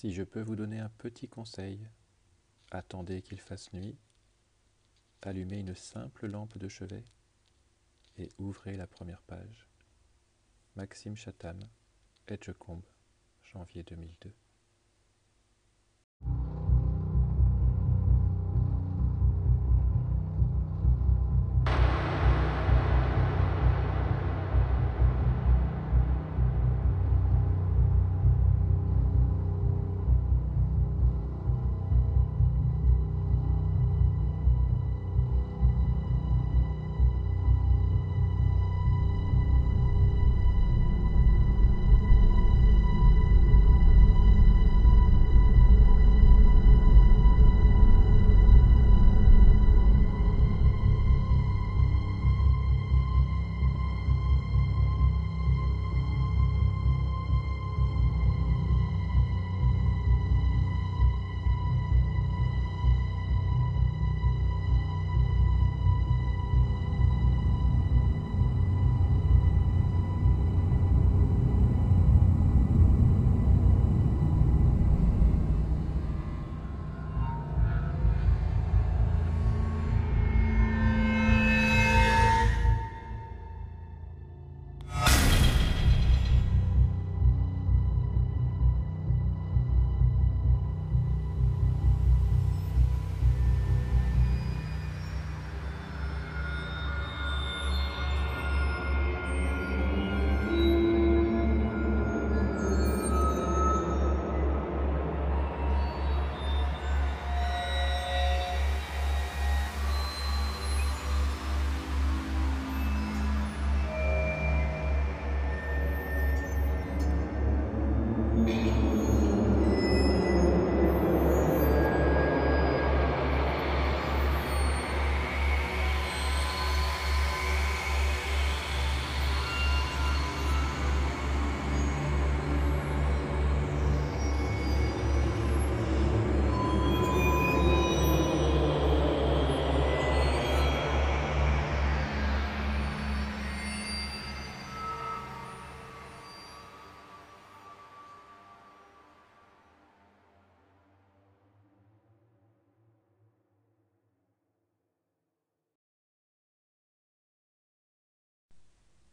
Si je peux vous donner un petit conseil, attendez qu'il fasse nuit, allumez une simple lampe de chevet et ouvrez la première page. Maxime Chatham, Edgecombe, janvier 2002.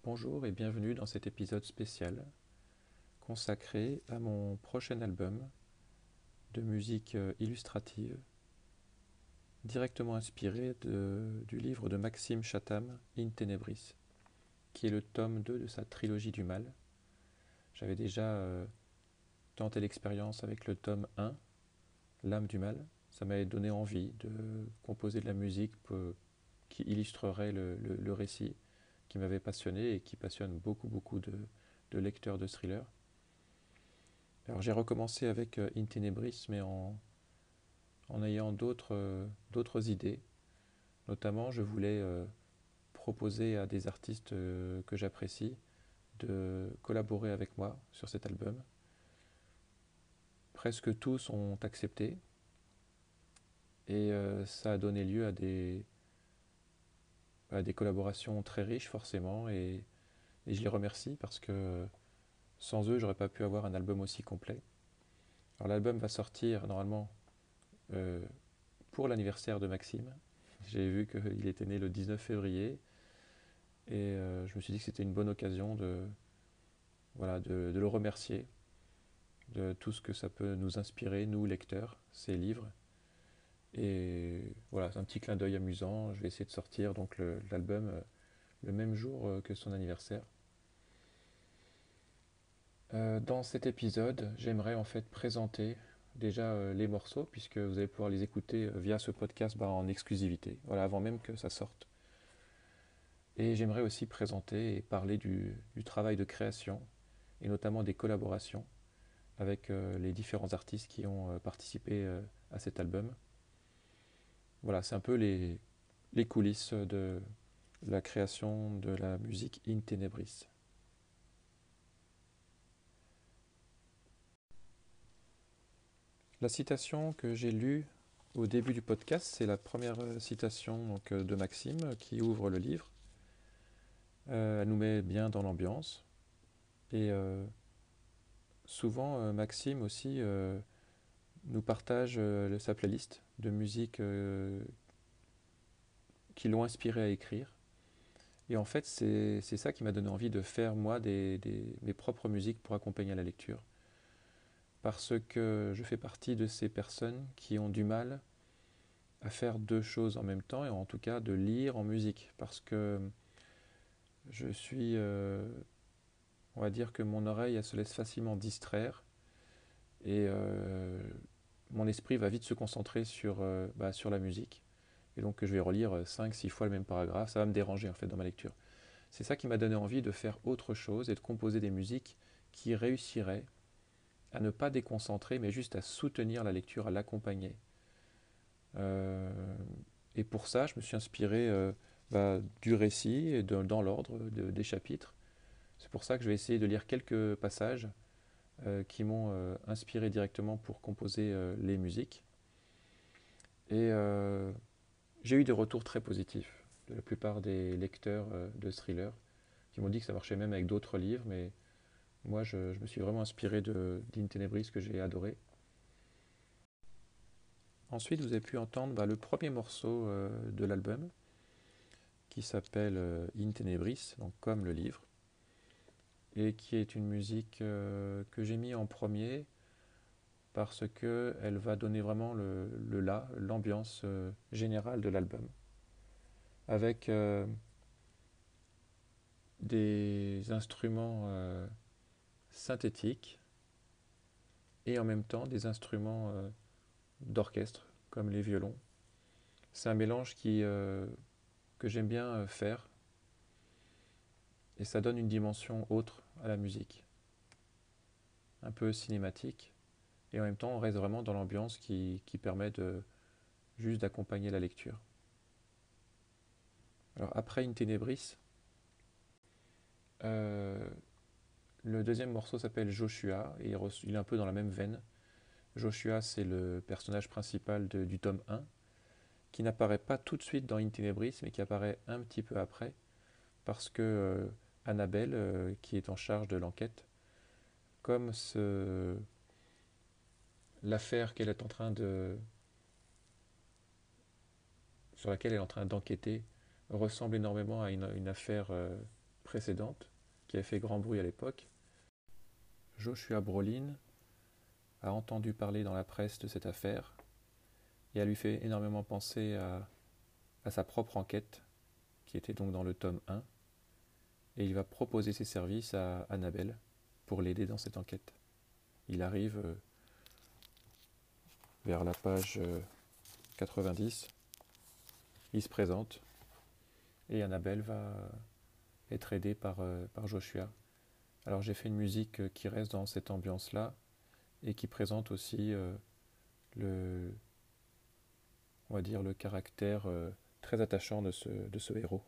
Bonjour et bienvenue dans cet épisode spécial consacré à mon prochain album de musique euh, illustrative directement inspiré du livre de Maxime Chatham, In Tenebris, qui est le tome 2 de sa trilogie du mal. J'avais déjà euh, tenté l'expérience avec le tome 1, L'âme du mal. Ça m'avait donné envie de composer de la musique qui illustrerait le récit m'avait passionné et qui passionne beaucoup, beaucoup de, lecteurs de thrillers. Alors j'ai recommencé avec euh, mais en, en ayant d'autres euh, idées. Notamment, je voulais euh, proposer à des artistes que j'apprécie de collaborer avec moi sur cet album. Presque tous ont accepté et ça a donné lieu à des, des collaborations très riches forcément et, je les remercie parce que sans eux j'aurais pas pu avoir un album aussi complet. Alors l'album va sortir normalement euh, pour l'anniversaire de Maxime. J'ai vu qu'il était né le 19 février et euh, je me suis dit que c'était une bonne occasion de, voilà, de, de, le remercier de tout ce que ça peut nous inspirer, nous lecteurs, ces livres. Et voilà, c'est un petit clin d'œil amusant. Je vais essayer de sortir donc l'album euh, le, même jour euh, que son anniversaire. Euh, dans cet épisode, j'aimerais en fait présenter déjà les morceaux, puisque vous allez pouvoir les écouter via ce podcast bah, en exclusivité, voilà, avant même que ça sorte. Et j'aimerais aussi présenter et parler du, travail de création, et notamment des collaborations avec les différents artistes qui ont participé à cet album. Voilà, c'est un peu les, coulisses de la création de la musique In Tenebris. La citation que j'ai lue au début du podcast, c'est la première citation donc, de Maxime qui ouvre le livre. Euh, elle nous met bien dans l'ambiance. Et euh, souvent, euh, Maxime aussi nous partage sa playlist de musique qui l'ont inspiré à écrire. Et en fait, c'est ça qui m'a donné envie de faire, moi, mes propres musiques pour accompagner la lecture. Parce que je fais partie de ces personnes qui ont du mal à faire deux choses en même temps, et en tout cas de lire en musique. Parce que je suis, euh, on va dire que mon oreille, elle se laisse facilement distraire, et euh, mon esprit va vite se concentrer sur, euh, bah, sur la musique et donc je vais relire 5-6 fois le même paragraphe, ça va me déranger en fait dans ma lecture. C'est ça qui m'a donné envie de faire autre chose et de composer des musiques qui réussiraient à ne pas déconcentrer, mais juste à soutenir la lecture, à l'accompagner. Euh, et pour ça, je me suis inspiré euh, bah, du récit et dans l'ordre des chapitres. C'est pour ça que je vais essayer de lire quelques passages euh, qui m'ont inspiré directement pour composer les musiques. Et j'ai eu des retours très positifs de la plupart des lecteurs euh, de thriller qui m'ont dit que ça marchait même avec d'autres livres, mais moi je, me suis vraiment inspiré de Tenebris que j'ai adoré. Ensuite, vous avez pu entendre bah, le premier morceau euh, de l'album qui s'appelle euh, In Tenebris, donc comme le livre, et qui est une musique que j'ai mis en premier parce qu'elle va donner vraiment le, le là, l'ambiance euh, générale de l'album. Avec euh, des instruments euh, synthétiques et en même temps des instruments d'orchestre comme les violons. C'est un mélange qui, que j'aime bien faire et ça donne une dimension autre à la musique, un peu cinématique et en même temps on reste vraiment dans l'ambiance qui, permet juste d'accompagner la lecture. Alors après In Tenebris, euh, le deuxième morceau s'appelle Joshua et il est un peu dans la même veine. Joshua c'est le personnage principal du tome 1 qui n'apparaît pas tout de suite dans In Tenebris mais qui apparaît un petit peu après parce que euh, Annabelle euh, qui est en charge de l'enquête comme l'affaire qu'elle est en train de sur laquelle elle est en train d'enquêter ressemble énormément à une, affaire euh, précédente qui a fait grand bruit à l'époque. Joshua Brolin a entendu parler dans la presse de cette affaire et a lui fait énormément penser à, à sa propre enquête qui était donc dans le tome 1 et il va proposer ses services à Annabelle pour l'aider dans cette enquête. Il arrive euh, vers la page 90. Euh, il se présente et Annabelle va être aidée par, euh, par Joshua. Alors j'ai fait une musique qui reste dans cette ambiance-là et qui présente aussi le, on va dire, le caractère très attachant de ce, de ce héros.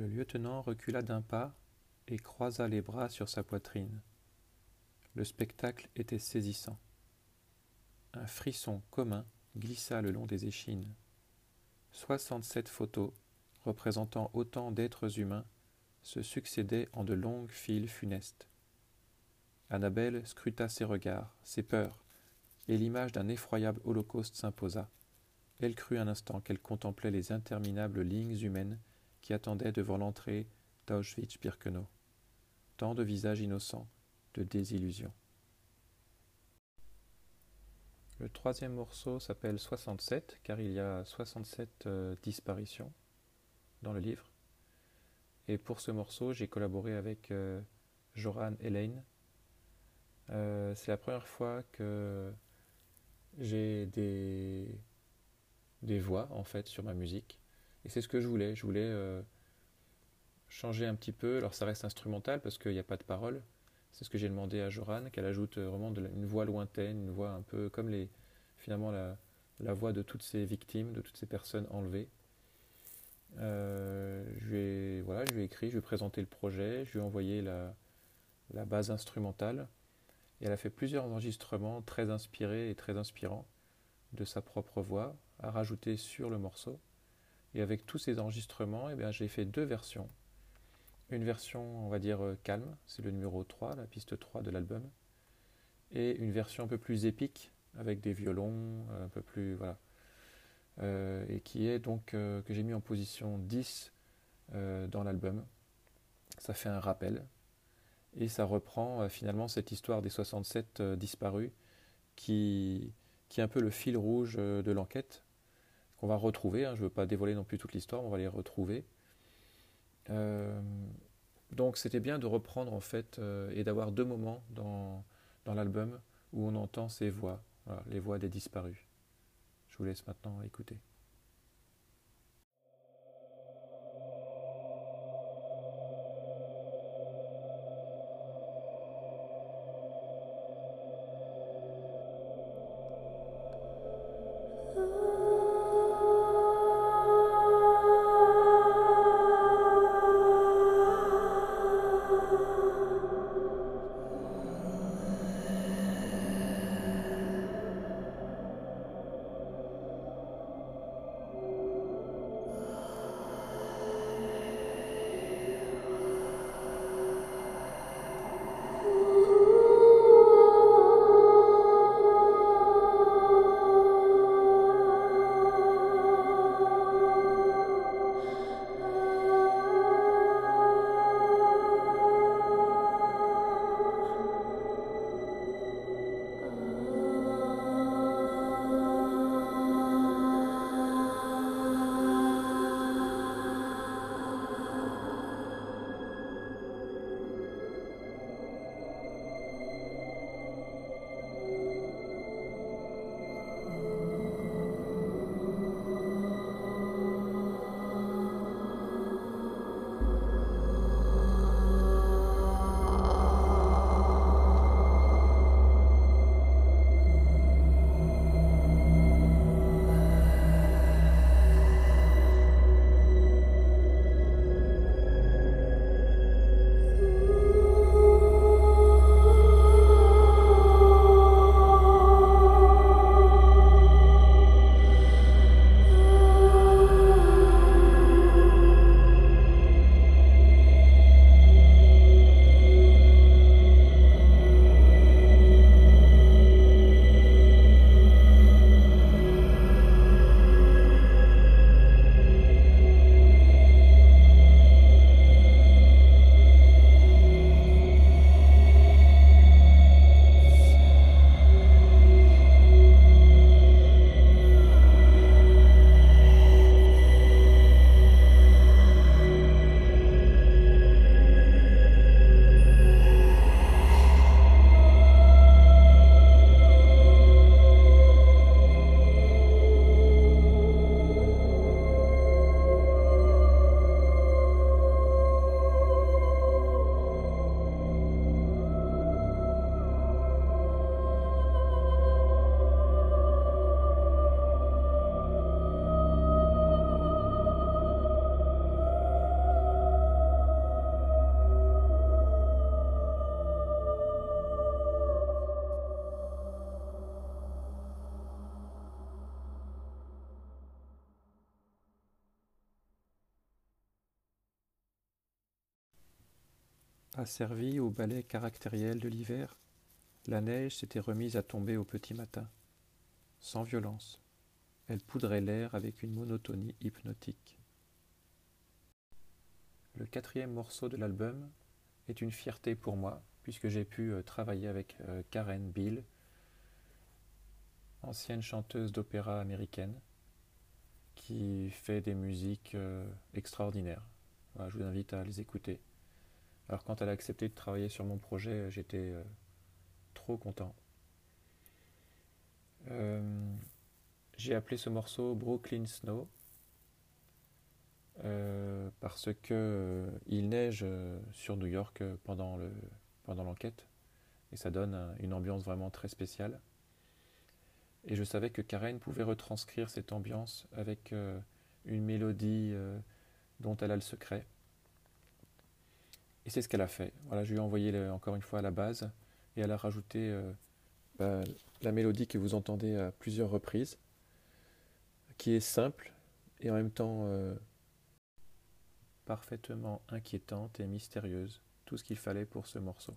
Le lieutenant recula d'un pas et croisa les bras sur sa poitrine. Le spectacle était saisissant. Un frisson commun glissa le long des échines. Soixante-sept photos, représentant autant d'êtres humains, se succédaient en de longues files funestes. Annabelle scruta ses regards, ses peurs, et l'image d'un effroyable holocauste s'imposa. Elle crut un instant qu'elle contemplait les interminables lignes humaines qui attendaient devant l'entrée d'Auschwitz-Birkenau. Tant de visages innocents, de désillusions. Le troisième morceau s'appelle 67 car il y a 67 euh, disparitions dans le livre. Et pour ce morceau, j'ai collaboré avec euh, Joran Elaine. Euh, c'est la première fois que j'ai des, des voix en fait sur ma musique. Et c'est ce que je voulais. Je voulais changer un petit peu. Alors ça reste instrumental parce qu'il n'y a pas de parole. C'est ce que j'ai demandé à Joran, qu'elle ajoute euh, vraiment une voix lointaine, une voix un peu comme les, finalement la, voix de toutes ces victimes, de toutes ces personnes enlevées. Euh, je, lui ai, voilà, je lui ai écrit, je lui ai présenté le projet, je lui ai envoyé la, la base instrumentale. Et elle a fait plusieurs enregistrements très inspirés et très inspirants de sa propre voix à rajouter sur le morceau. Et avec tous ces enregistrements, eh j'ai fait deux versions. Une version, on va dire, euh, calme, c'est le numéro 3, la piste 3 de l'album, et une version un peu plus épique, avec des violons, euh, un peu plus, voilà, euh, et qui est donc, que j'ai mis en position 10 dans l'album. Ça fait un rappel, et ça reprend finalement cette histoire des 67 disparus, qui, qui est un peu le fil rouge de l'enquête, qu'on va retrouver, hein. je ne veux pas dévoiler non plus toute l'histoire, on va les retrouver. Euh, donc c'était bien de reprendre en fait euh, et d'avoir deux moments dans, dans l'album où on entend ces voix, les voix des disparus. Je vous laisse maintenant écouter. Asservie au balai caractériel de l'hiver, la neige s'était remise à tomber au petit matin, sans violence. Elle poudrait l'air avec une monotonie hypnotique. Le quatrième morceau de l'album est une fierté pour moi, puisque j'ai pu euh, travailler avec euh, Karen Bill, ancienne chanteuse d'opéra américaine, qui fait des musiques euh, extraordinaires. je vous invite à les écouter. Alors quand elle a accepté de travailler sur mon projet, j'étais trop content. J'ai appelé ce morceau Brooklyn Snow euh, parce que euh, il neige euh, sur New York pendant l'enquête et ça donne une ambiance vraiment très spéciale. Et je savais que Karen pouvait retranscrire cette ambiance avec une mélodie dont elle a le secret. Et c'est ce qu'elle a fait. Voilà, je lui ai envoyé encore une fois à la base et elle a rajouté bah, la mélodie que vous entendez à plusieurs reprises, qui est simple et en même temps parfaitement inquiétante et mystérieuse, tout ce qu'il fallait pour ce morceau.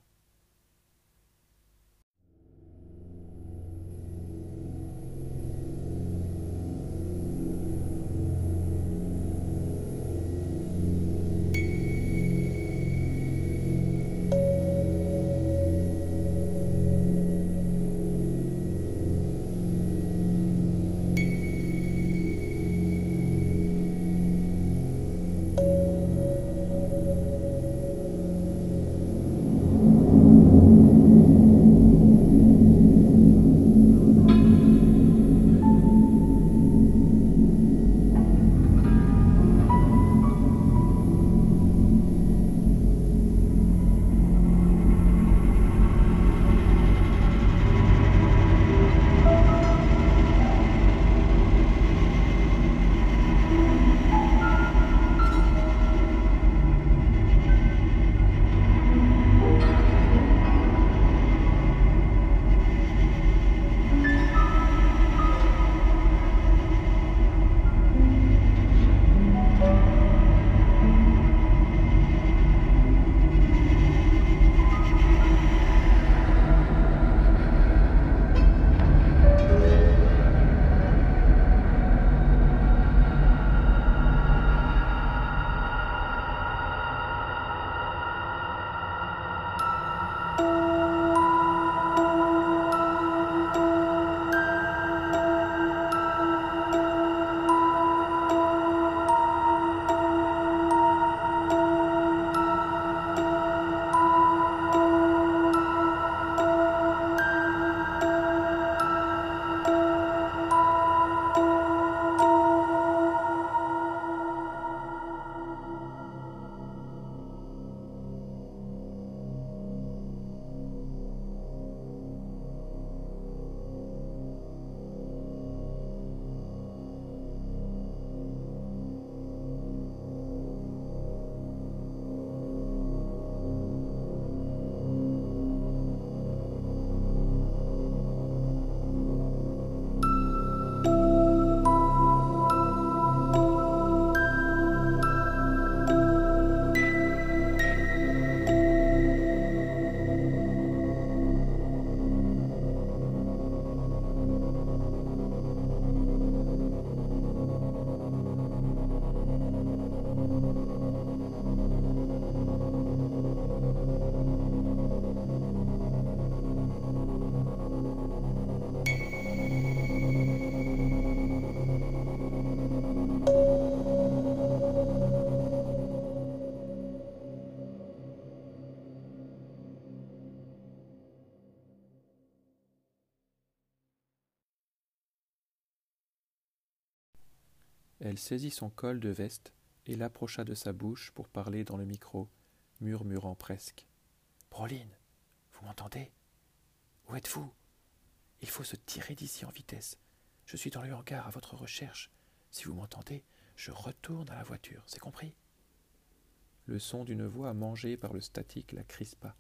Elle saisit son col de veste et l'approcha de sa bouche pour parler dans le micro, murmurant presque. Broline, vous m'entendez? Où êtes-vous? Il faut se tirer d'ici en vitesse. Je suis dans le hangar à votre recherche. Si vous m'entendez, je retourne à la voiture, c'est compris? Le son d'une voix mangée par le statique la crispa.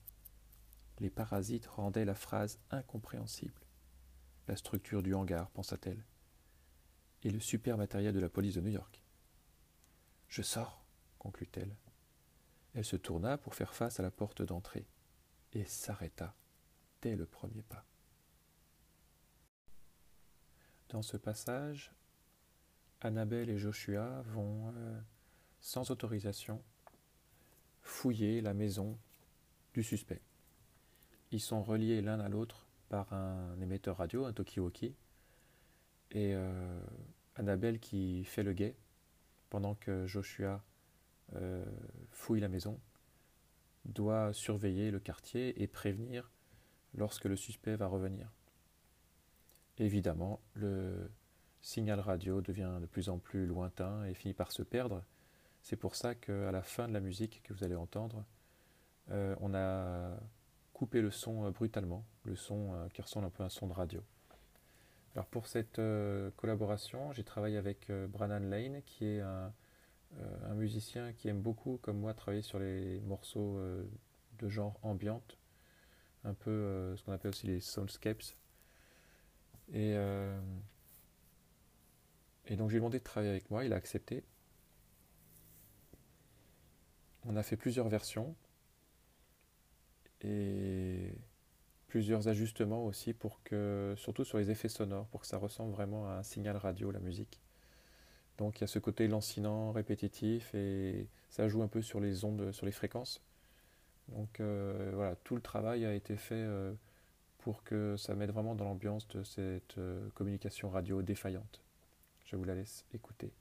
Les parasites rendaient la phrase incompréhensible. La structure du hangar, pensa-t-elle et le super matériel de la police de New York. Je sors, conclut-elle. Elle se tourna pour faire face à la porte d'entrée et s'arrêta dès le premier pas. Dans ce passage, Annabelle et Joshua vont, euh, sans autorisation, fouiller la maison du suspect. Ils sont reliés l'un à l'autre par un émetteur radio, un Tokiwoki, et euh, Annabelle qui fait le guet pendant que Joshua euh, fouille la maison doit surveiller le quartier et prévenir lorsque le suspect va revenir. Évidemment, le signal radio devient de plus en plus lointain et finit par se perdre. C'est pour ça qu'à la fin de la musique que vous allez entendre, euh, on a coupé le son brutalement, le son qui ressemble un peu à un son de radio. Alors pour cette collaboration, j'ai travaillé avec Brannan Lane, qui est un, un, musicien qui aime beaucoup, comme moi, travailler sur les morceaux de genre ambiante, un peu ce qu'on appelle aussi les soundscapes. Et, et donc j'ai demandé de travailler avec moi, il a accepté. On a fait plusieurs versions et plusieurs ajustements aussi pour que, surtout sur les effets sonores, pour que ça ressemble vraiment à un signal radio, la musique. Donc il y a ce côté lancinant, répétitif, et ça joue un peu sur les ondes, sur les fréquences. Donc euh, voilà, tout le travail a été fait euh, pour que ça mette vraiment dans l'ambiance de cette euh, communication radio défaillante. Je vous la laisse écouter.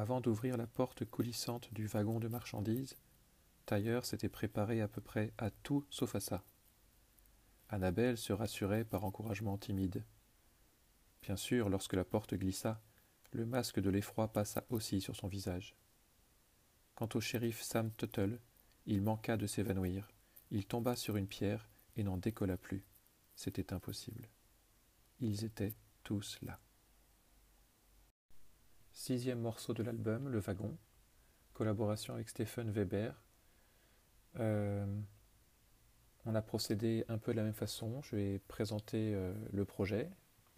Avant d'ouvrir la porte coulissante du wagon de marchandises, Tailleur s'était préparé à peu près à tout sauf à ça. Annabelle se rassurait par encouragement timide. Bien sûr, lorsque la porte glissa, le masque de l'effroi passa aussi sur son visage. Quant au shérif Sam Tuttle, il manqua de s'évanouir. Il tomba sur une pierre et n'en décolla plus. C'était impossible. Ils étaient tous là. Sixième morceau de l'album, Le Wagon, collaboration avec Stephen Weber. Euh, on a procédé un peu de la même façon. Je vais présenter euh, le projet.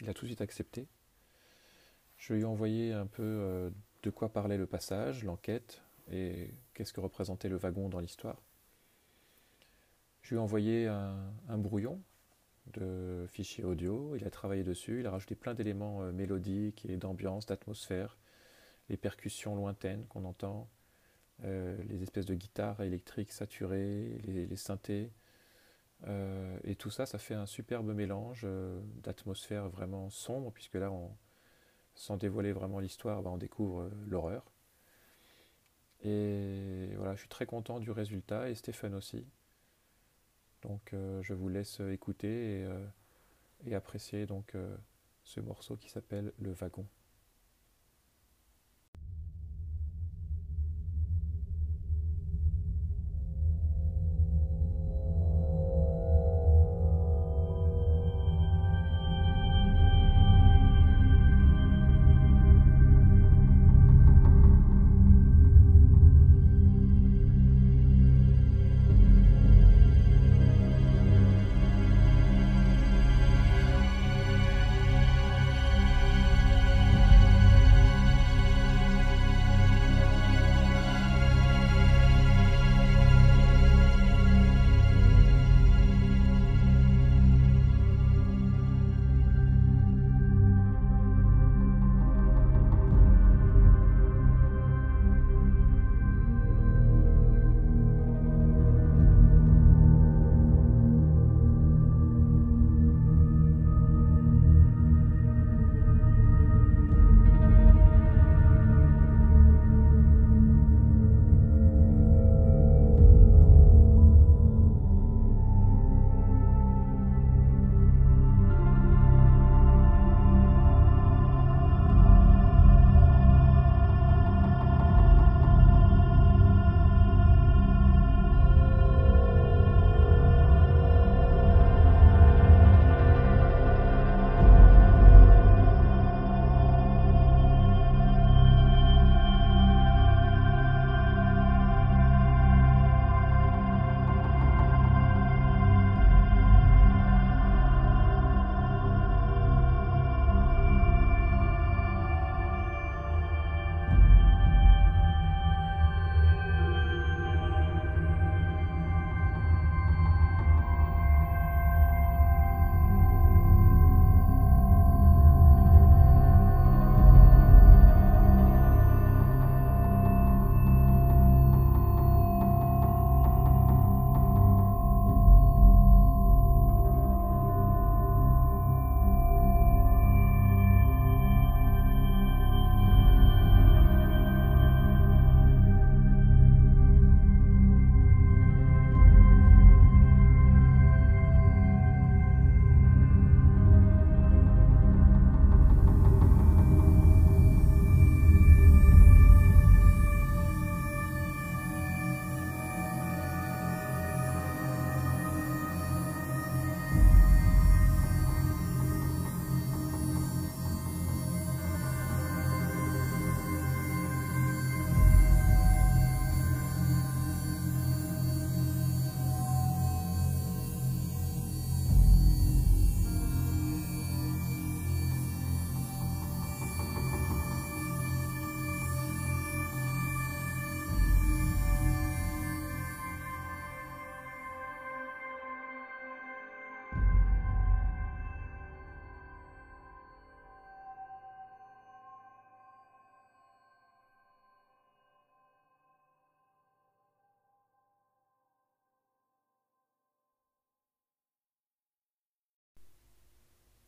Il a tout de suite accepté. Je lui ai envoyé un peu euh, de quoi parlait le passage, l'enquête, et qu'est-ce que représentait le wagon dans l'histoire. Je lui ai envoyé un, brouillon de fichiers audio, il a travaillé dessus, il a rajouté plein d'éléments mélodiques et d'ambiance, d'atmosphère, les percussions lointaines qu'on entend, euh, les espèces de guitares électriques saturées, les, synthés. Euh, et tout ça, ça fait un superbe mélange d'atmosphère vraiment sombre, puisque là, sans dévoiler vraiment l'histoire, bah, on découvre l'horreur. Et voilà, je suis très content du résultat et Stéphane aussi. Donc euh, je vous laisse écouter et, euh, apprécier donc euh, ce morceau qui s'appelle Le Wagon.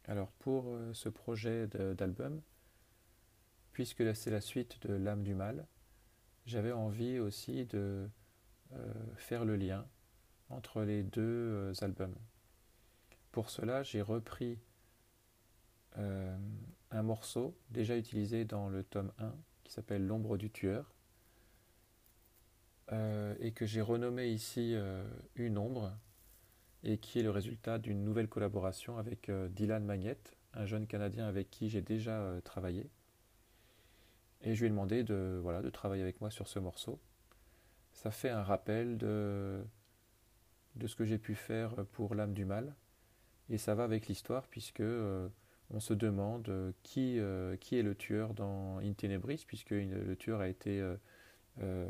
Alors pour euh, ce projet d'album, puisque c'est la suite de L'âme du mal, j'avais envie aussi de euh, faire le lien entre les deux euh, albums. Pour cela, j'ai repris un morceau déjà utilisé dans le tome 1 qui s'appelle L'ombre du tueur et que j'ai renommé ici Une ombre et qui est le résultat d'une nouvelle collaboration avec Dylan Magnette, un jeune Canadien avec qui j'ai déjà travaillé. Et je lui ai demandé de, voilà, de travailler avec moi sur ce morceau. Ça fait un rappel de, de ce que j'ai pu faire pour l'âme du mal. Et ça va avec l'histoire puisque euh, on se demande qui, euh, qui est le tueur dans In Tenebris, puisque le tueur a été euh,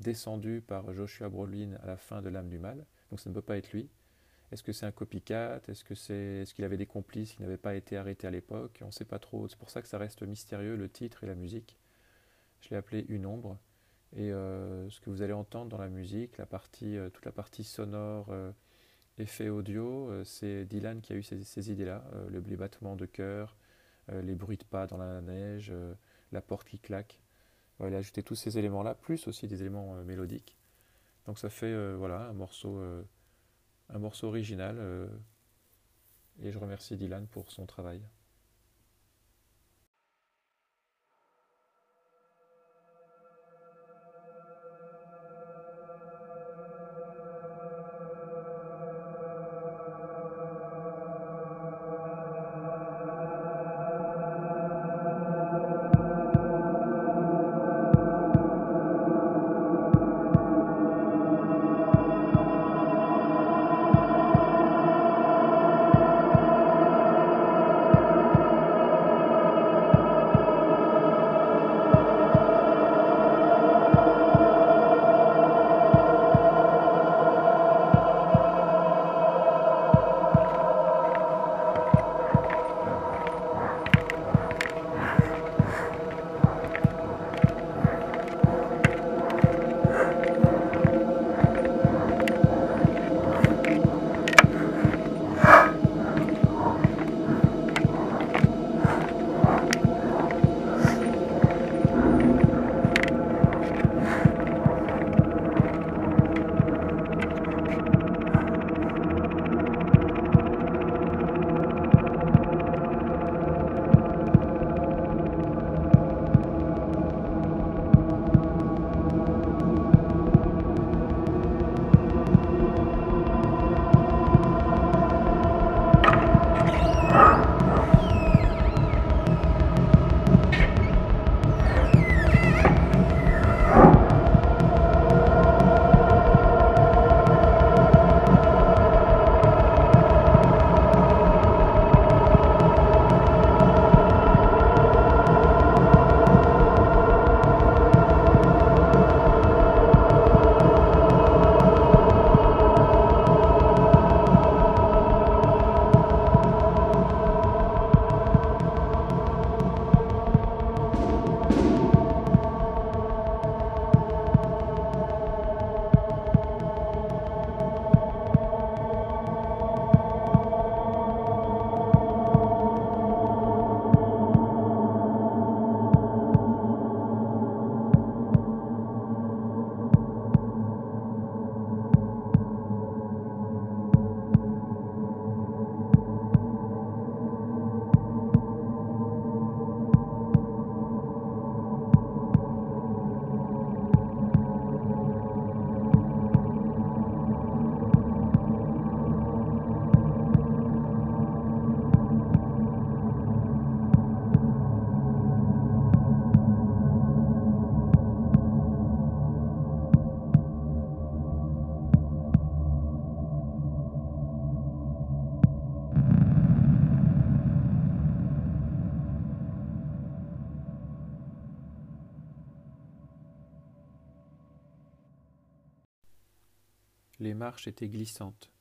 descendu par Joshua Brolin à la fin de l'âme du mal. Donc ça ne peut pas être lui. Est-ce que c'est un copycat? Est-ce que c'est est-ce qu'il avait des complices? Qui n'avaient pas été arrêtés à l'époque? On ne sait pas trop. C'est pour ça que ça reste mystérieux le titre et la musique. Je l'ai appelé Une ombre. Et euh, ce que vous allez entendre dans la musique, la partie, euh, toute la partie sonore, euh, effet audio, c'est Dylan qui a eu ces, idées-là. le, les battements de cœur, les bruits de pas dans la neige, la porte qui claque. il a ajouté tous ces éléments-là, plus aussi des éléments mélodiques. Donc ça fait voilà, un, morceau, un morceau original. et je remercie Dylan pour son travail. Les marches étaient glissantes.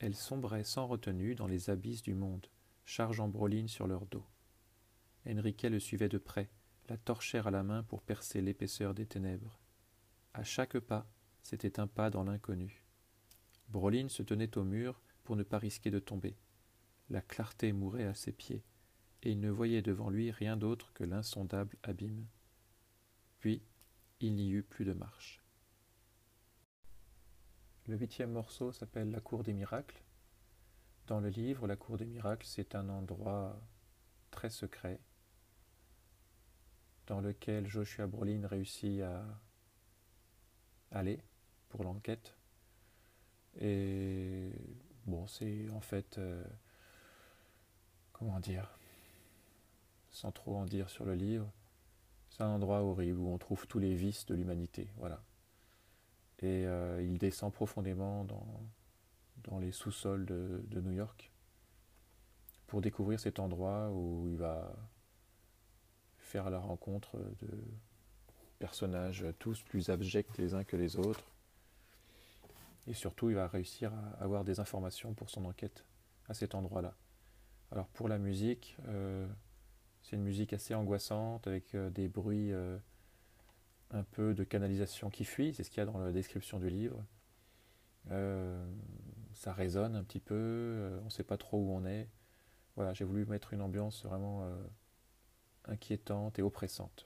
Elles sombraient sans retenue dans les abysses du monde, chargeant Broline sur leur dos. Enriquet le suivait de près, la torchère à la main pour percer l'épaisseur des ténèbres. À chaque pas, c'était un pas dans l'inconnu. Broline se tenait au mur pour ne pas risquer de tomber. La clarté mourait à ses pieds, et il ne voyait devant lui rien d'autre que l'insondable abîme. Puis, il n'y eut plus de marche. Le huitième morceau s'appelle La Cour des Miracles. Dans le livre, La Cour des Miracles, c'est un endroit très secret dans lequel Joshua Brolin réussit à aller pour l'enquête. Et bon, c'est en fait, euh, comment dire, sans trop en dire sur le livre, c'est un endroit horrible où on trouve tous les vices de l'humanité. Voilà. Et euh, il descend profondément dans, dans les sous-sols de, de, New York pour découvrir cet endroit où il va faire la rencontre de personnages tous plus abjects les uns que les autres. Et surtout, il va réussir à avoir des informations pour son enquête à cet endroit-là. Alors pour la musique, euh, c'est une musique assez angoissante avec euh, des bruits un peu de canalisation qui fuit, c'est ce qu'il y a dans la description du livre. ça résonne un petit peu, on ne sait pas trop où on est. Voilà, j'ai voulu mettre une ambiance vraiment inquiétante et oppressante.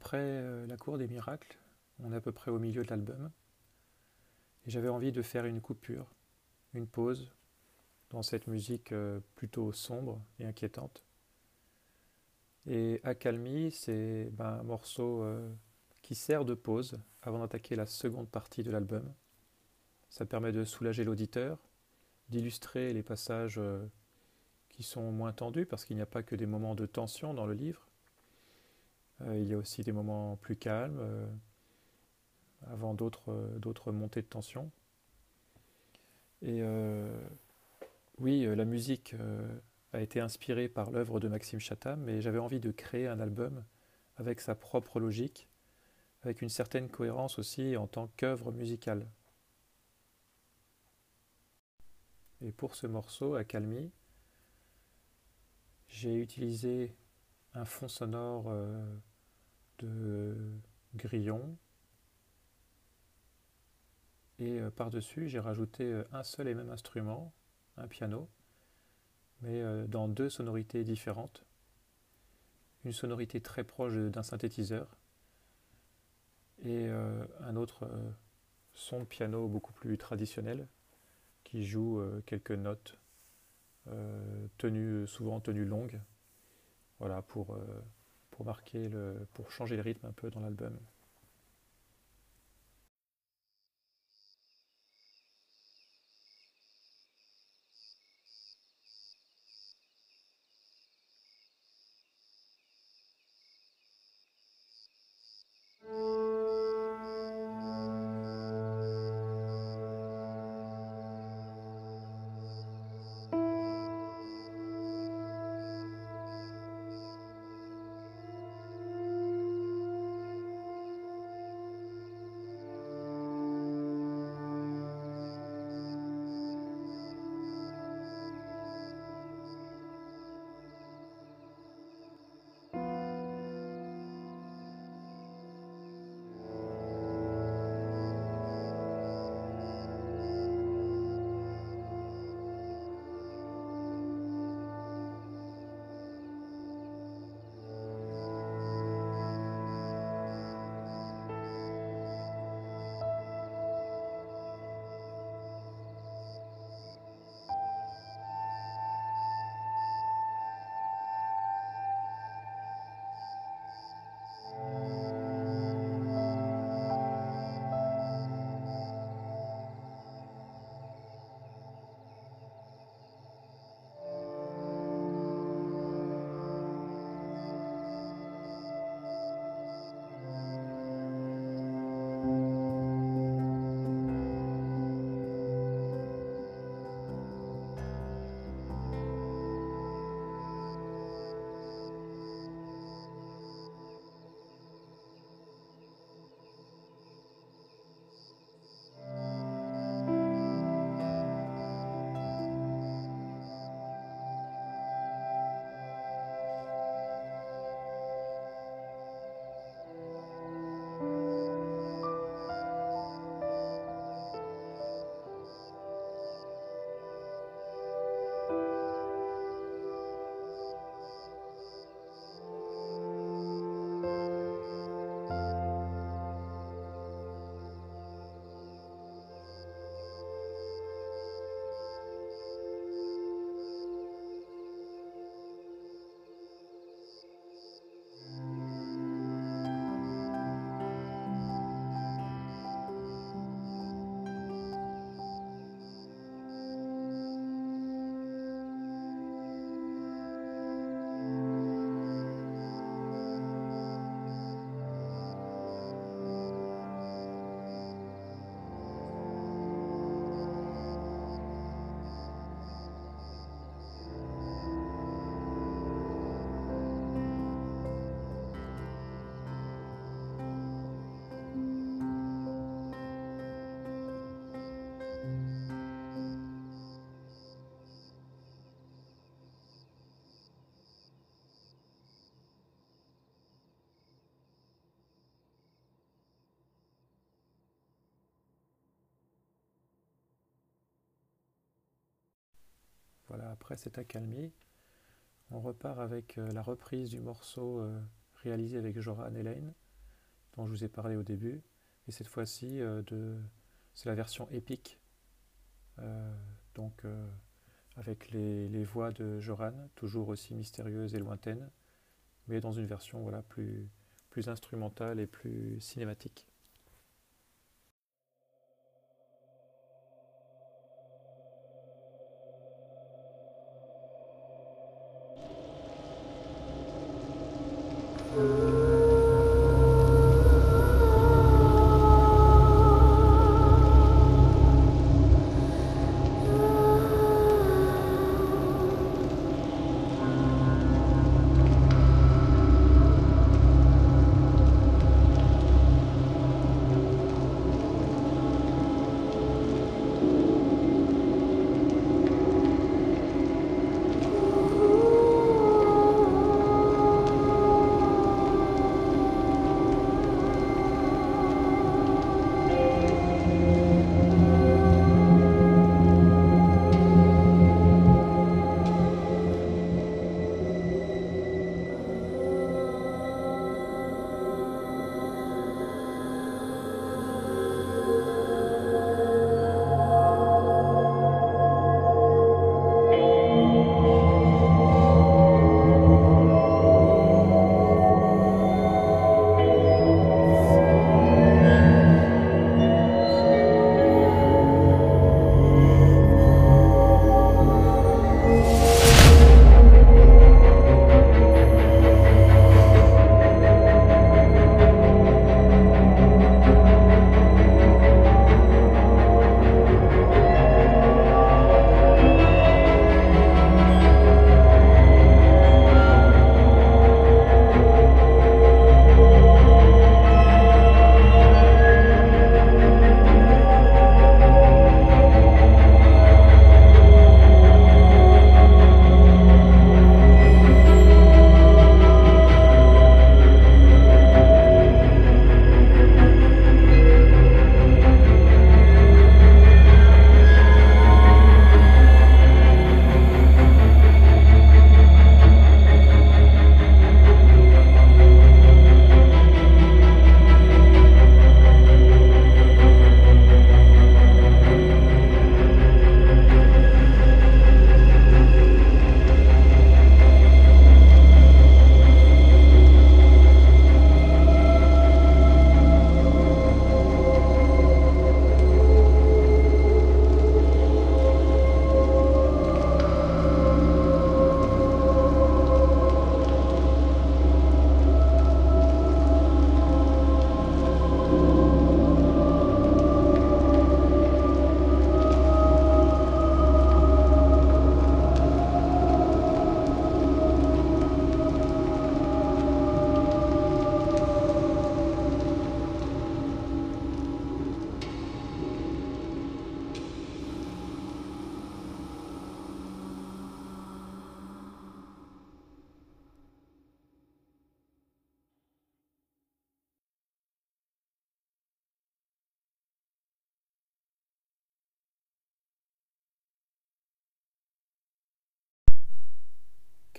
Après euh, la cour des miracles, on est à peu près au milieu de l'album, et j'avais envie de faire une coupure, une pause, dans cette musique plutôt sombre et inquiétante. Et Accalmie, c'est ben, un morceau qui sert de pause avant d'attaquer la seconde partie de l'album. Ça permet de soulager l'auditeur, d'illustrer les passages qui sont moins tendus parce qu'il n'y a pas que des moments de tension dans le livre. Il y a aussi des moments plus calmes avant d'autres montées de tension. Et oui, la musique a été inspirée par l'œuvre de Maxime Chatham, mais j'avais envie de créer un album avec sa propre logique, avec une certaine cohérence aussi en tant qu'œuvre musicale. Et pour ce morceau, à Calmi, j'ai utilisé un fond sonore euh, de grillon et euh, par-dessus j'ai rajouté euh, un seul et même instrument, un piano, mais dans deux sonorités différentes. Une sonorité très proche d'un synthétiseur et euh, un autre euh, son de piano beaucoup plus traditionnel qui joue euh, quelques notes tenues, souvent tenues longues, voilà, pour, pour marquer le, pour changer le rythme un peu dans l'album. Voilà, après cette accalmie, on repart avec euh, la reprise du morceau euh, réalisé avec Joran Elaine, dont je vous ai parlé au début. Et cette fois-ci, euh, c'est la version épique, donc avec les, voix de Joran, toujours aussi mystérieuses et lointaines, mais dans une version voilà, plus instrumentale et plus cinématique.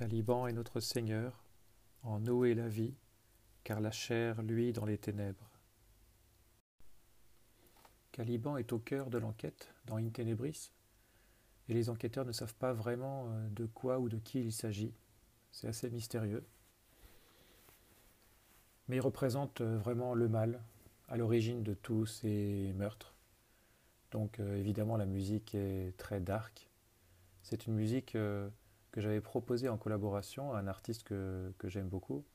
Caliban est notre Seigneur, en eau et la vie, car la chair luit dans les ténèbres. Caliban est au cœur de l'enquête dans In Tenebris, et les enquêteurs ne savent pas vraiment euh, de quoi ou de qui il s'agit. C'est assez mystérieux. Mais il représente euh, vraiment le mal à l'origine de tous ces meurtres. Donc euh, évidemment la musique est très dark. C'est une musique que j'avais proposé en collaboration à un artiste que, j'aime beaucoup.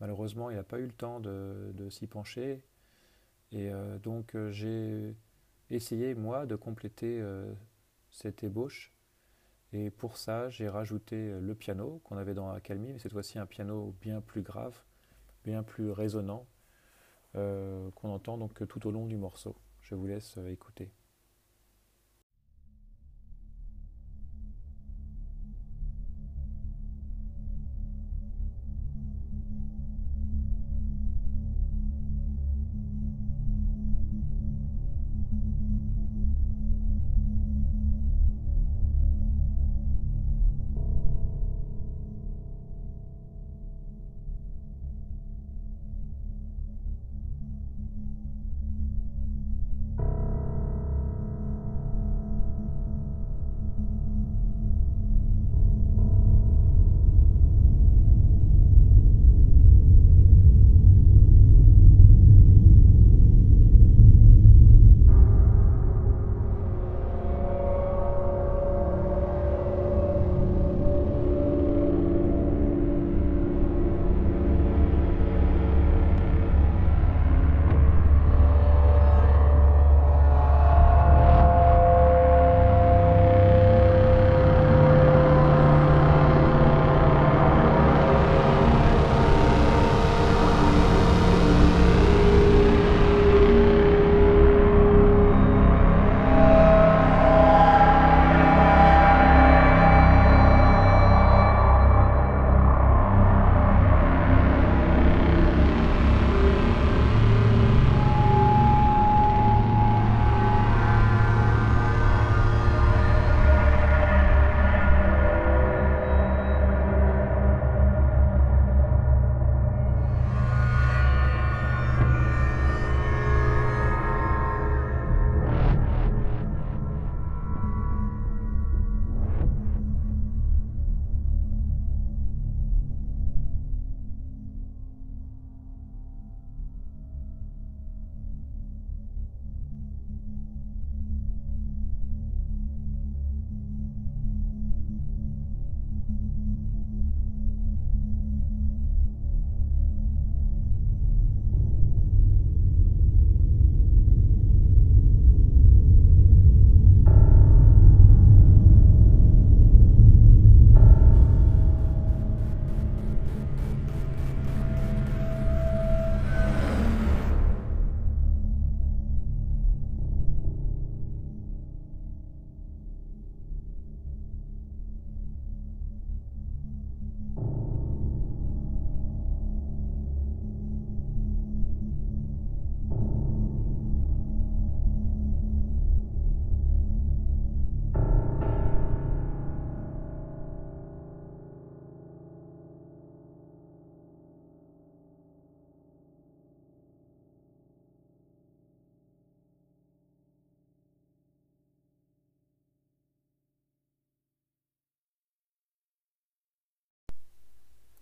Malheureusement, il n'a pas eu le temps de, s'y pencher. Et euh, donc, euh, j'ai essayé, moi, de compléter euh, cette ébauche. Et pour ça, j'ai rajouté le piano qu'on avait dans Accalmie, mais cette fois-ci un piano bien plus grave, bien plus résonnant, qu'on entend donc tout au long du morceau. Je vous laisse écouter.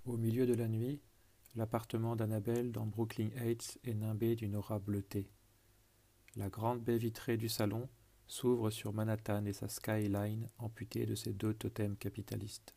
Au milieu de la nuit, l'appartement d'Annabelle dans Brooklyn Heights est nimbé d'une aura bleutée. La grande baie vitrée du salon s'ouvre sur Manhattan et sa skyline amputée de ses deux totems capitalistes.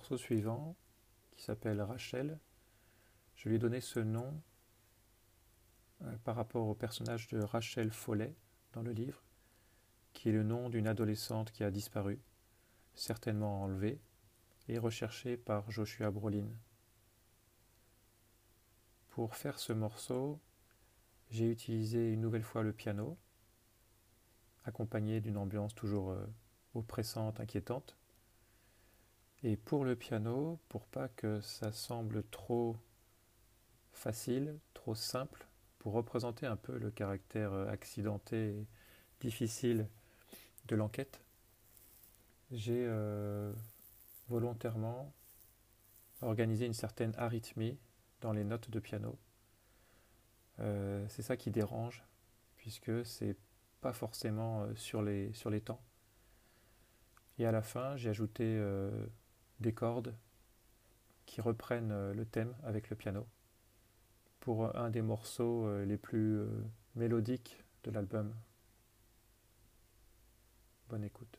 Morceau suivant, qui s'appelle Rachel, je lui ai donné ce nom euh, par rapport au personnage de Rachel Follet dans le livre, qui est le nom d'une adolescente qui a disparu, certainement enlevée, et recherchée par Joshua Brolin. Pour faire ce morceau, j'ai utilisé une nouvelle fois le piano, accompagné d'une ambiance toujours euh, oppressante, inquiétante. Et pour le piano, pour pas que ça semble trop facile, trop simple, pour représenter un peu le caractère accidenté et difficile de l'enquête, j'ai euh, volontairement organisé une certaine arythmie dans les notes de piano. Euh, c'est ça qui dérange, puisque c'est pas forcément euh, sur les, sur les temps. Et à la fin, j'ai ajouté euh, des cordes qui reprennent euh, le thème avec le piano pour un des morceaux les plus mélodiques de l'album. Bonne écoute.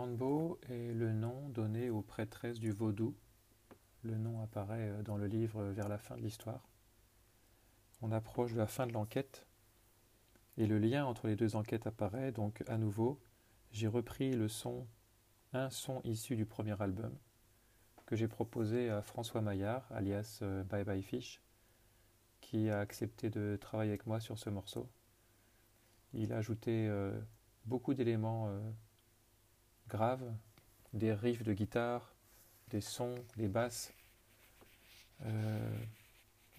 Mambo est le nom donné aux prêtresses du vaudou. Le nom apparaît euh, dans le livre vers la fin de l'histoire. On approche de la fin de l'enquête et le lien entre les deux enquêtes apparaît. Donc à nouveau, j'ai repris le son, un son issu du premier album que j'ai proposé à François Maillard, alias euh, Bye Bye Fish, qui a accepté de travailler avec moi sur ce morceau. Il a ajouté euh, beaucoup d'éléments graves, des riffs de guitare, des sons, des basses, euh,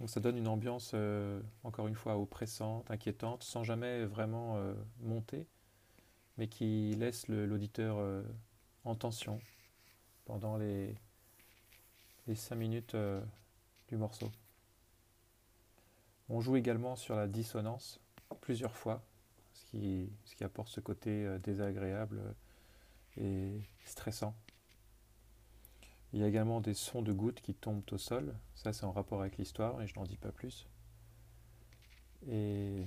Donc ça donne une ambiance, euh, encore une fois, oppressante, inquiétante, sans jamais vraiment euh, monter, mais qui laisse l'auditeur euh, en tension pendant les, les cinq minutes du morceau. On joue également sur la dissonance plusieurs fois, ce qui, ce qui apporte ce côté désagréable et stressant. Il y a également des sons de gouttes qui tombent au sol. Ça, c'est en rapport avec l'histoire et je n'en dis pas plus. Et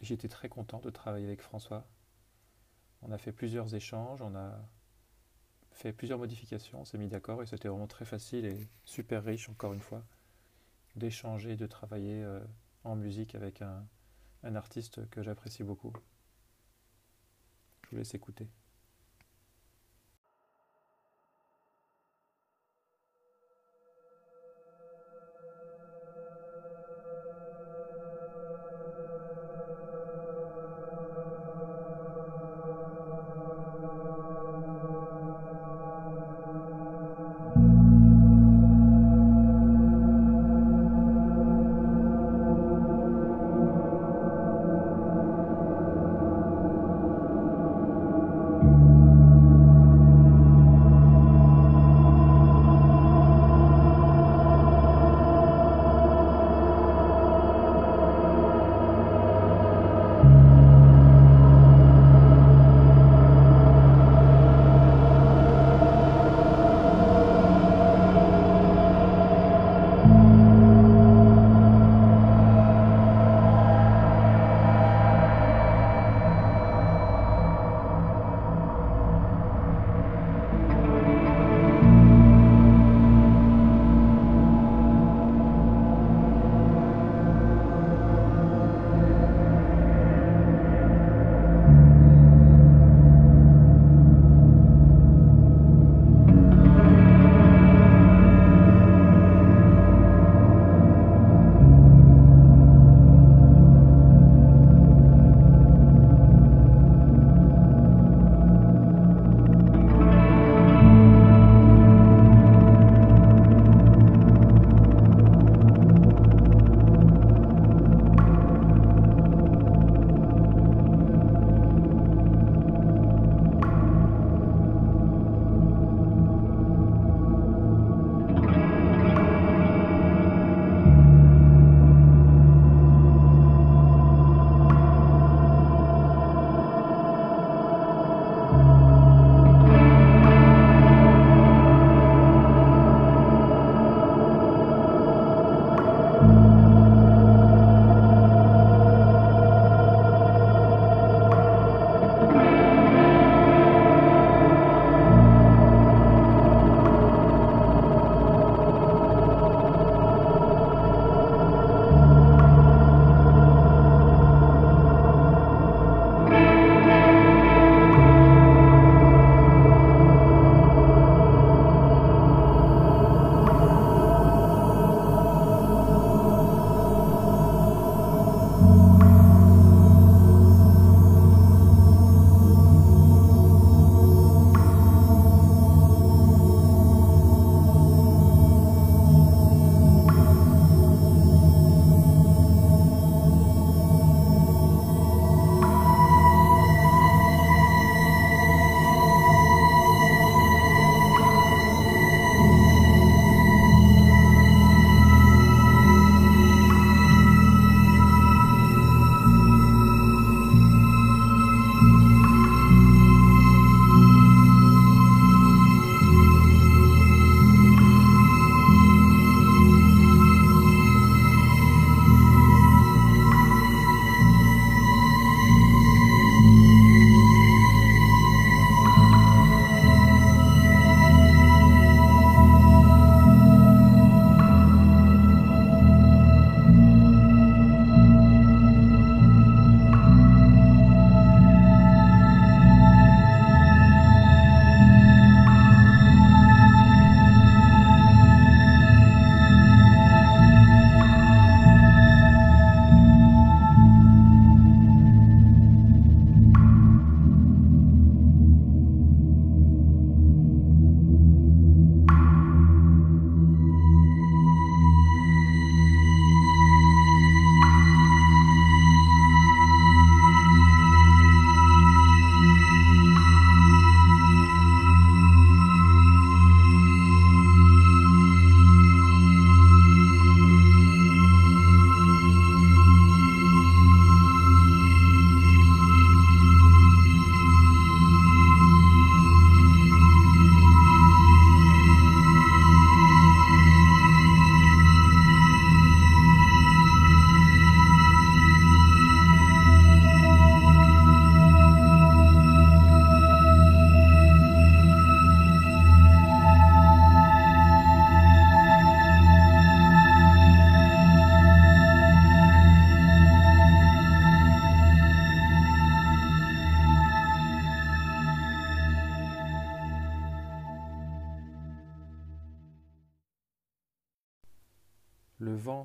j'étais très content de travailler avec François. On a fait plusieurs échanges, on a fait plusieurs modifications, on s'est mis d'accord et c'était vraiment très facile et super riche, encore une fois, d'échanger, de travailler euh, en musique avec un, un artiste que j'apprécie beaucoup. Je vous laisse écouter.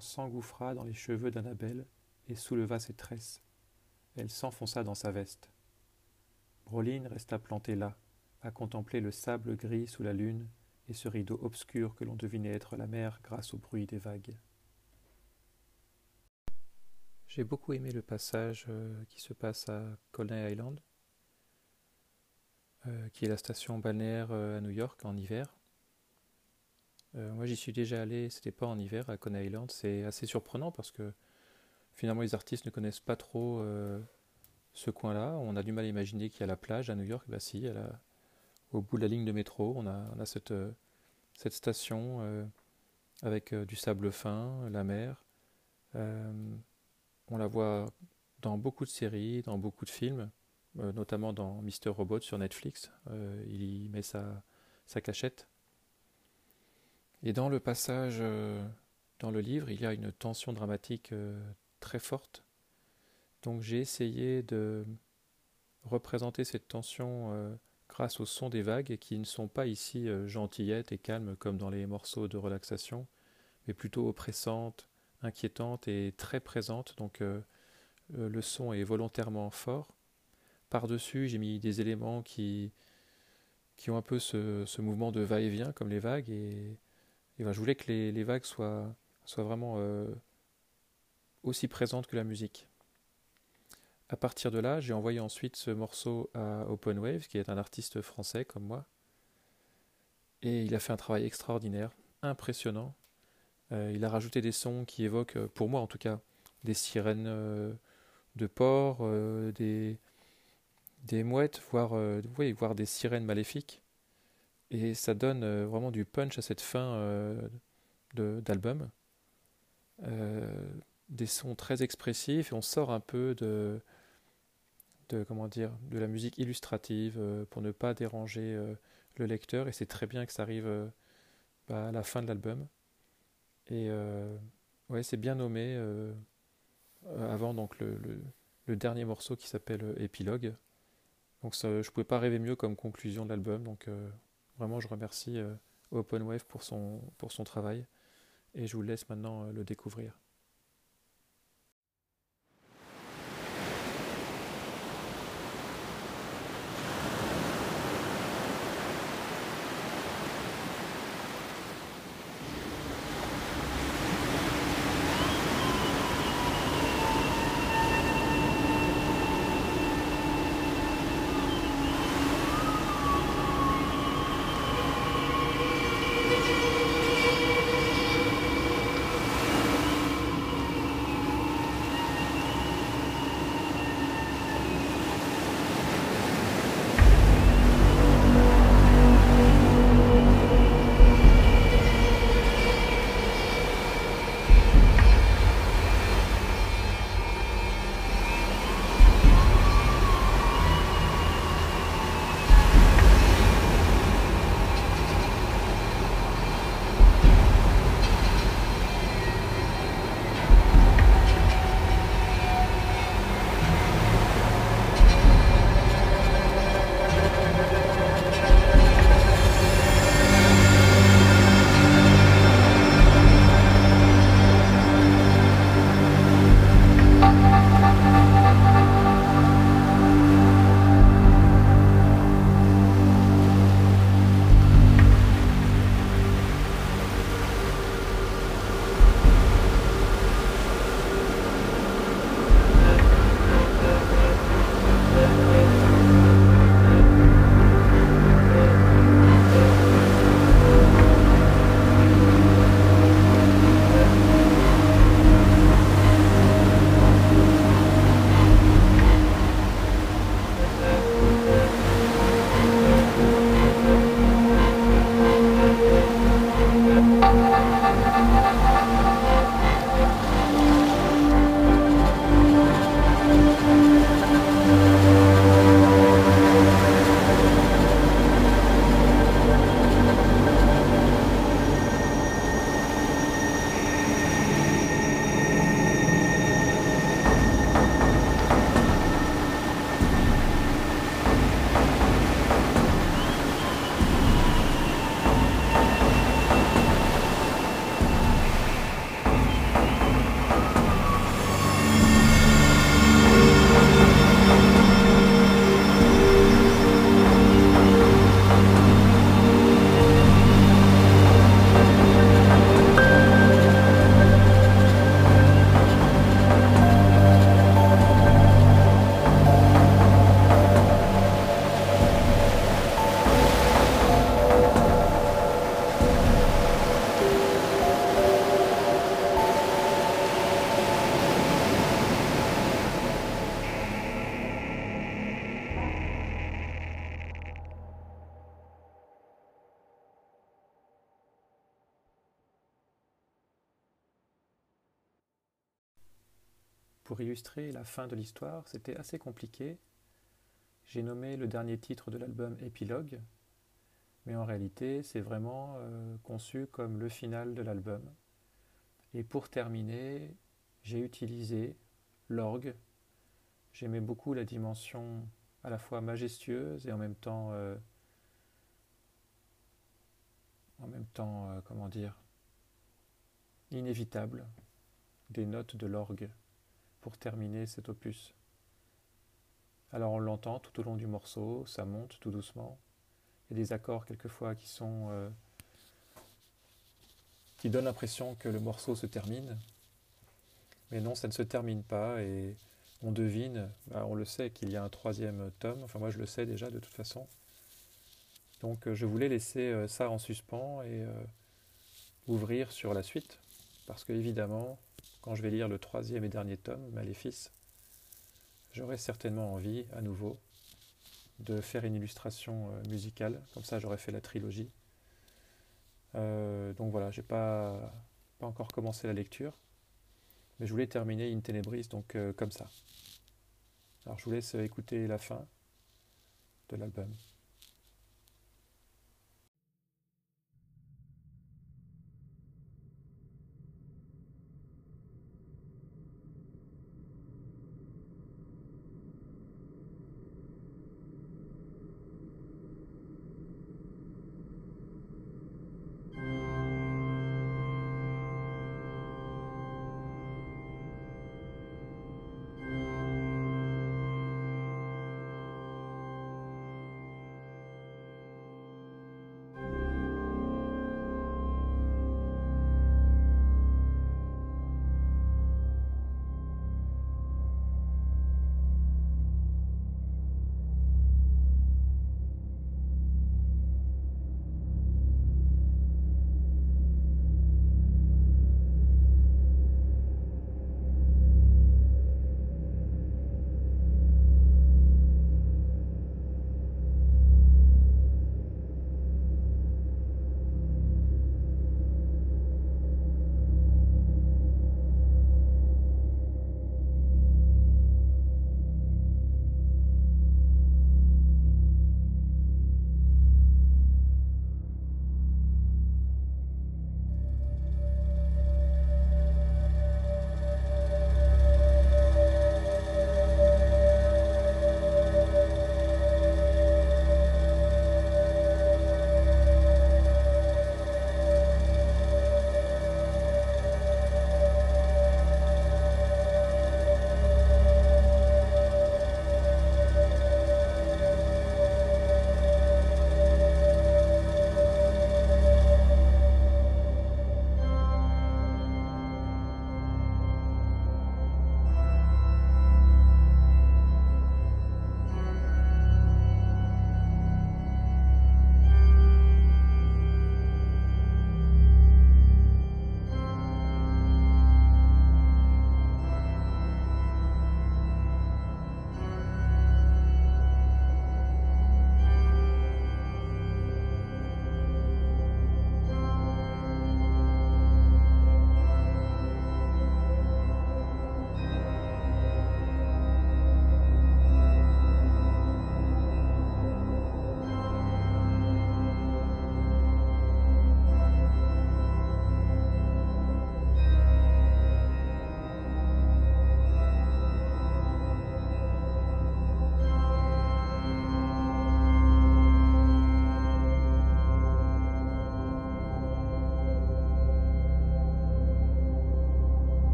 S'engouffra dans les cheveux d'Annabelle et souleva ses tresses. Elle s'enfonça dans sa veste. Broline resta plantée là, à contempler le sable gris sous la lune et ce rideau obscur que l'on devinait être la mer grâce au bruit des vagues. J'ai beaucoup aimé le passage euh, qui se passe à Coney Island, euh, qui est la station balnéaire euh, à New York en hiver. Moi j'y suis déjà allé, c'était pas en hiver à Coney Island, c'est assez surprenant parce que finalement les artistes ne connaissent pas trop ce coin-là. On a du mal à imaginer qu'il y a la plage à New York, bah si, au bout de la ligne de métro, on a, cette, cette, station avec du sable fin, la mer. On la voit dans beaucoup de séries, dans beaucoup de films, euh, notamment dans Mister Robot sur Netflix. Euh, il y met sa, cachette. Et dans le passage euh, dans le livre, il y a une tension dramatique très forte. Donc j'ai essayé de représenter cette tension grâce au son des vagues qui ne sont pas ici gentillettes et calmes comme dans les morceaux de relaxation, mais plutôt oppressantes, inquiétante et très présente, donc euh, euh, le son est volontairement fort. Par-dessus, j'ai mis des éléments qui, qui ont un peu ce, mouvement de va-et-vient, comme les vagues, et, ben, je voulais que les, vagues soient, soient vraiment euh, aussi présentes que la musique. À partir de là, j'ai envoyé ensuite ce morceau à Open Wave, qui est un artiste français comme moi. Et il a fait un travail extraordinaire, impressionnant. Euh, il a rajouté des sons qui évoquent, euh, pour moi en tout cas, des sirènes de porc, des, des mouettes, voire, voire des sirènes maléfiques. Et ça donne vraiment du punch à cette fin d'album. des sons très expressifs et on sort un peu de, de comment dire de la musique illustrative pour ne pas déranger le lecteur et c'est très bien que ça arrive bah, à la fin de l'album. Et euh, ouais, c'est bien nommé euh, avant donc le, le, dernier morceau qui s'appelle Épilogue. Donc ça, je pouvais pas rêver mieux comme conclusion de l'album. Donc euh, vraiment, je remercie OpenWave pour son, pour son travail. Et je vous laisse maintenant le découvrir. La fin de l'histoire, c'était assez compliqué. J'ai nommé le dernier titre de l'album Épilogue, mais en réalité c'est vraiment euh, conçu comme le final de l'album. Et pour terminer, j'ai utilisé l'orgue. J'aimais beaucoup la dimension à la fois majestueuse et en même temps, euh, en même temps, euh, comment dire, inévitable des notes de l'orgue pour terminer cet opus. Alors on l'entend tout au long du morceau, ça monte tout doucement. Il y a des accords quelquefois qui sont euh, qui donnent l'impression que le morceau se termine, mais non, ça ne se termine pas et on devine, bah, on le sait qu'il y a un troisième tome. Enfin moi je le sais déjà de toute façon. Donc euh, je voulais laisser euh, ça en suspens et ouvrir sur la suite. Parce que évidemment, quand je vais lire le troisième et dernier tome, Maléfice, j'aurai certainement envie, à nouveau, de faire une illustration euh, musicale. Comme ça, j'aurais fait la trilogie. Euh, donc voilà, j'ai pas, pas encore commencé la lecture. Mais je voulais terminer In Tenebris, donc euh, comme ça. Alors je vous laisse écouter la fin de l'album.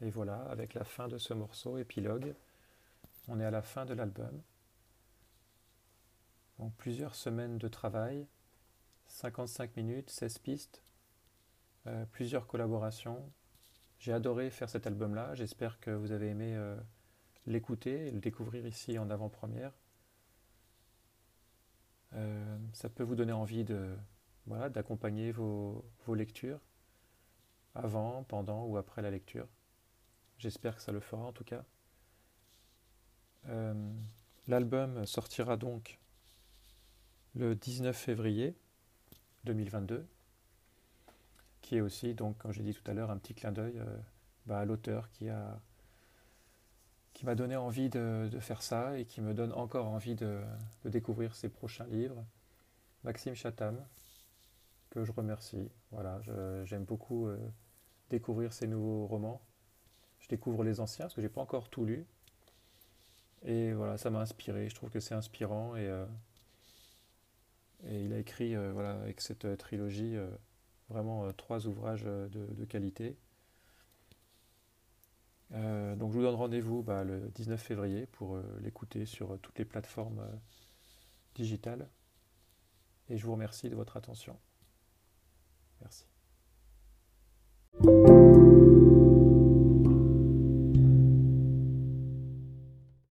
Et voilà, avec la fin de ce morceau, épilogue, on est à la fin de l'album. Donc plusieurs semaines de travail, 55 minutes, 16 pistes, euh, plusieurs collaborations. J'ai adoré faire cet album-là, j'espère que vous avez aimé euh, l'écouter et le découvrir ici en avant-première. Euh, ça peut vous donner envie de voilà, d'accompagner vos, vos lectures avant, pendant ou après la lecture. J'espère que ça le fera en tout cas. L'album sortira donc le 19 février 2022, qui est aussi, donc, comme j'ai dit tout à l'heure, un petit clin d'œil euh, bah, à l'auteur qui a qui m'a donné envie de, faire ça et qui me donne encore envie de, découvrir ses prochains livres. Maxime Chatham, que je remercie. Voilà, j'aime beaucoup euh, découvrir ses nouveaux romans. Je découvre les anciens parce que j'ai pas encore tout lu. Et voilà, ça m'a inspiré. Je trouve que c'est inspirant et euh, il a écrit euh, voilà, avec cette euh, trilogie vraiment trois ouvrages de, qualité. donc je vous donne rendez-vous bah, le 19 février pour l'écouter sur toutes les plateformes digitales. Et je vous remercie de votre attention. Merci.